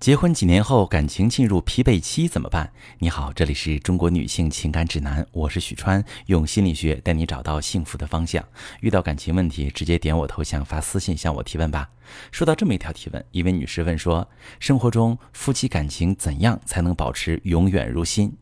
结婚几年后，感情进入疲惫期怎么办？你好，这里是中国女性情感指南，我是许川，用心理学带你找到幸福的方向。遇到感情问题，直接点我头像发私信向我提问吧。说到这么一条提问，一位女士问说：生活中夫妻感情怎样才能保持永远如新？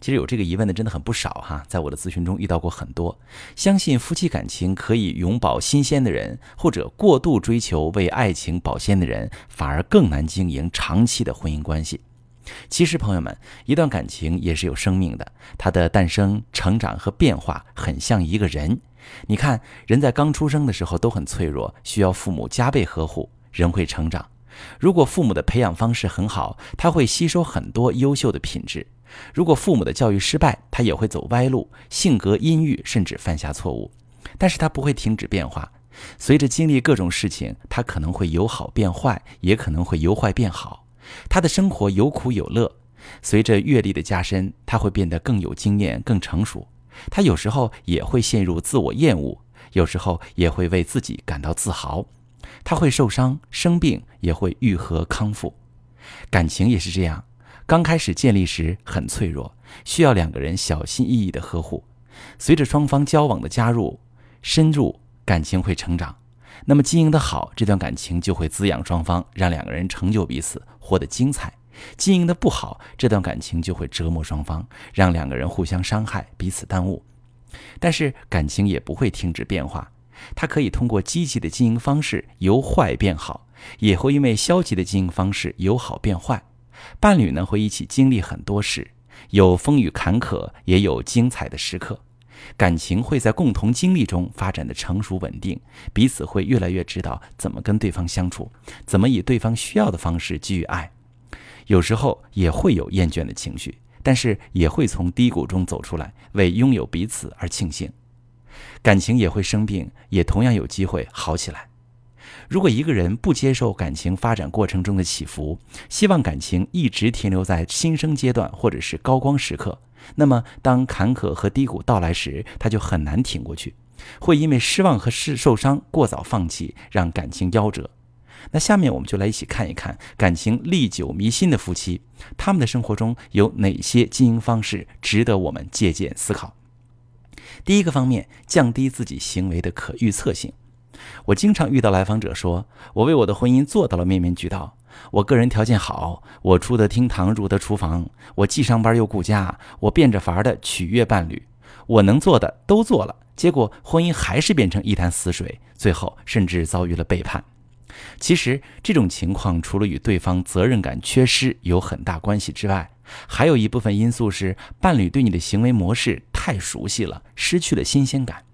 其实有这个疑问的真的很不少哈，在我的咨询中遇到过很多。相信夫妻感情可以永葆新鲜的人，或者过度追求为爱情保鲜的人，反而更难经营长期的婚姻关系。其实，朋友们，一段感情也是有生命的，它的诞生、成长和变化很像一个人。你看，人在刚出生的时候都很脆弱，需要父母加倍呵护，人会成长。如果父母的培养方式很好，他会吸收很多优秀的品质。如果父母的教育失败，他也会走歪路，性格阴郁，甚至犯下错误。但是他不会停止变化，随着经历各种事情，他可能会由好变坏，也可能会由坏变好。他的生活有苦有乐，随着阅历的加深，他会变得更有经验、更成熟。他有时候也会陷入自我厌恶，有时候也会为自己感到自豪。他会受伤、生病，也会愈合康复。感情也是这样。刚开始建立时很脆弱，需要两个人小心翼翼的呵护。随着双方交往的加入、深入，感情会成长。那么经营的好，这段感情就会滋养双方，让两个人成就彼此，活得精彩。经营的不好，这段感情就会折磨双方，让两个人互相伤害，彼此耽误。但是感情也不会停止变化，它可以通过积极的经营方式由坏变好，也会因为消极的经营方式由好变坏。伴侣呢会一起经历很多事，有风雨坎坷，也有精彩的时刻。感情会在共同经历中发展的成熟稳定，彼此会越来越知道怎么跟对方相处，怎么以对方需要的方式给予爱。有时候也会有厌倦的情绪，但是也会从低谷中走出来，为拥有彼此而庆幸。感情也会生病，也同样有机会好起来。如果一个人不接受感情发展过程中的起伏，希望感情一直停留在新生阶段或者是高光时刻，那么当坎坷和低谷到来时，他就很难挺过去，会因为失望和失受伤过早放弃，让感情夭折。那下面我们就来一起看一看感情历久弥新的夫妻，他们的生活中有哪些经营方式值得我们借鉴思考。第一个方面，降低自己行为的可预测性。我经常遇到来访者说：“我为我的婚姻做到了面面俱到，我个人条件好，我出得厅堂，入得厨房，我既上班又顾家，我变着法儿的取悦伴侣，我能做的都做了，结果婚姻还是变成一潭死水，最后甚至遭遇了背叛。”其实这种情况除了与对方责任感缺失有很大关系之外，还有一部分因素是伴侣对你的行为模式太熟悉了，失去了新鲜感。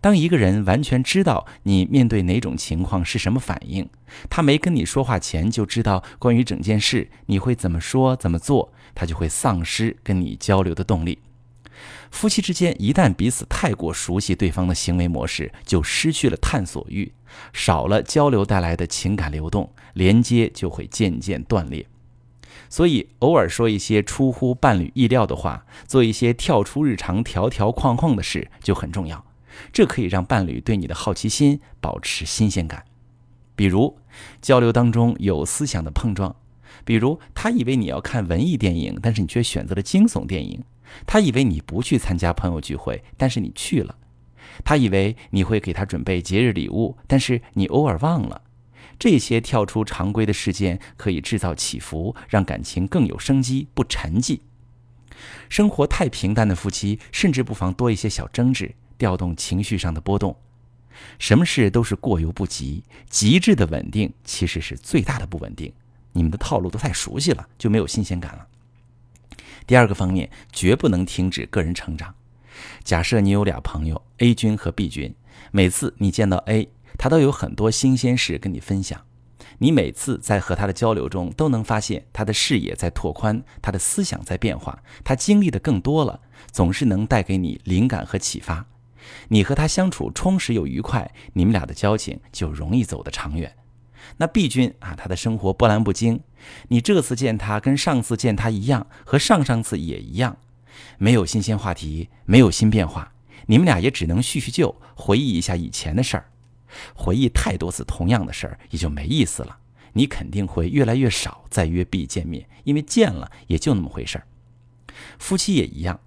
当一个人完全知道你面对哪种情况是什么反应，他没跟你说话前就知道关于整件事你会怎么说怎么做，他就会丧失跟你交流的动力。夫妻之间一旦彼此太过熟悉对方的行为模式，就失去了探索欲，少了交流带来的情感流动，连接就会渐渐断裂。所以，偶尔说一些出乎伴侣意料的话，做一些跳出日常条条框框的事就很重要。这可以让伴侣对你的好奇心保持新鲜感，比如交流当中有思想的碰撞，比如他以为你要看文艺电影，但是你却选择了惊悚电影；他以为你不去参加朋友聚会，但是你去了；他以为你会给他准备节日礼物，但是你偶尔忘了。这些跳出常规的事件可以制造起伏，让感情更有生机，不沉寂。生活太平淡的夫妻，甚至不妨多一些小争执。调动情绪上的波动，什么事都是过犹不及，极致的稳定其实是最大的不稳定。你们的套路都太熟悉了，就没有新鲜感了。第二个方面，绝不能停止个人成长。假设你有俩朋友 A 君和 B 君，每次你见到 A，他都有很多新鲜事跟你分享。你每次在和他的交流中，都能发现他的视野在拓宽，他的思想在变化，他经历的更多了，总是能带给你灵感和启发。你和他相处充实又愉快，你们俩的交情就容易走得长远。那 B 君啊，他的生活波澜不惊，你这次见他跟上次见他一样，和上上次也一样，没有新鲜话题，没有新变化，你们俩也只能叙叙旧，回忆一下以前的事儿。回忆太多次同样的事儿也就没意思了。你肯定会越来越少再约 B 见面，因为见了也就那么回事儿。夫妻也一样，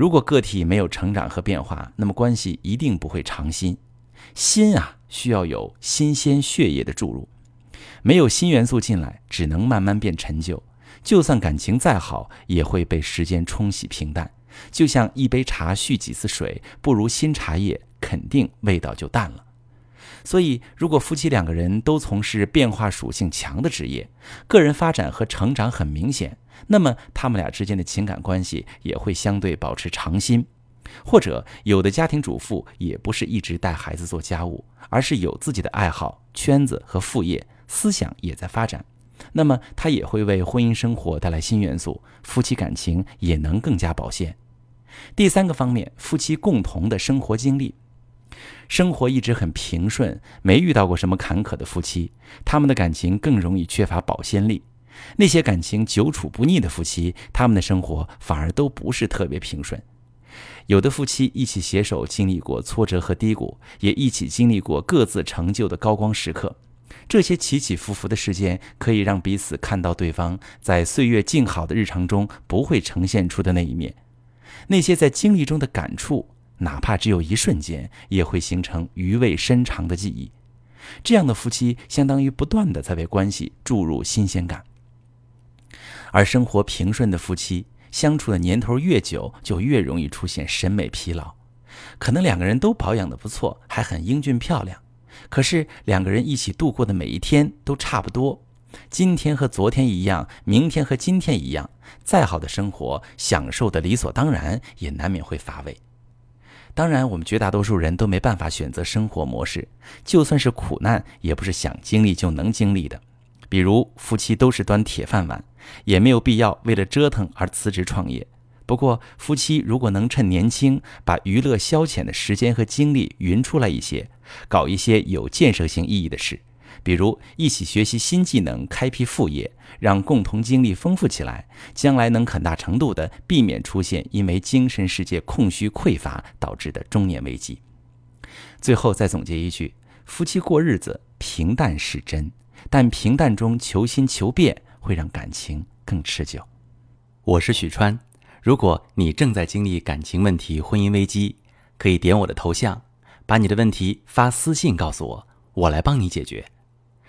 如果个体没有成长和变化，那么关系一定不会长新。新啊，需要有新鲜血液的注入，没有新元素进来，只能慢慢变陈旧。就算感情再好，也会被时间冲洗平淡。就像一杯茶续几次水，不如新茶叶，肯定味道就淡了。所以，如果夫妻两个人都从事变化属性强的职业，个人发展和成长很明显，那么他们俩之间的情感关系也会相对保持长新。或者，有的家庭主妇也不是一直带孩子做家务，而是有自己的爱好、圈子和副业，思想也在发展，那么他也会为婚姻生活带来新元素，夫妻感情也能更加保鲜。第三个方面，夫妻共同的生活经历。生活一直很平顺，没遇到过什么坎坷的夫妻，他们的感情更容易缺乏保鲜力。那些感情久处不腻的夫妻，他们的生活反而都不是特别平顺。有的夫妻一起携手经历过挫折和低谷，也一起经历过各自成就的高光时刻。这些起起伏伏的事件，可以让彼此看到对方在岁月静好的日常中不会呈现出的那一面。那些在经历中的感触。哪怕只有一瞬间，也会形成余味深长的记忆。这样的夫妻，相当于不断的在为关系注入新鲜感。而生活平顺的夫妻，相处的年头越久，就越容易出现审美疲劳。可能两个人都保养的不错，还很英俊漂亮，可是两个人一起度过的每一天都差不多。今天和昨天一样，明天和今天一样，再好的生活，享受的理所当然，也难免会乏味。当然，我们绝大多数人都没办法选择生活模式，就算是苦难，也不是想经历就能经历的。比如，夫妻都是端铁饭碗，也没有必要为了折腾而辞职创业。不过，夫妻如果能趁年轻，把娱乐消遣的时间和精力匀出来一些，搞一些有建设性意义的事。比如一起学习新技能，开辟副业，让共同经历丰富起来，将来能很大程度的避免出现因为精神世界空虚匮乏导致的中年危机。最后再总结一句：夫妻过日子，平淡是真，但平淡中求新求变会让感情更持久。我是许川，如果你正在经历感情问题、婚姻危机，可以点我的头像，把你的问题发私信告诉我，我来帮你解决。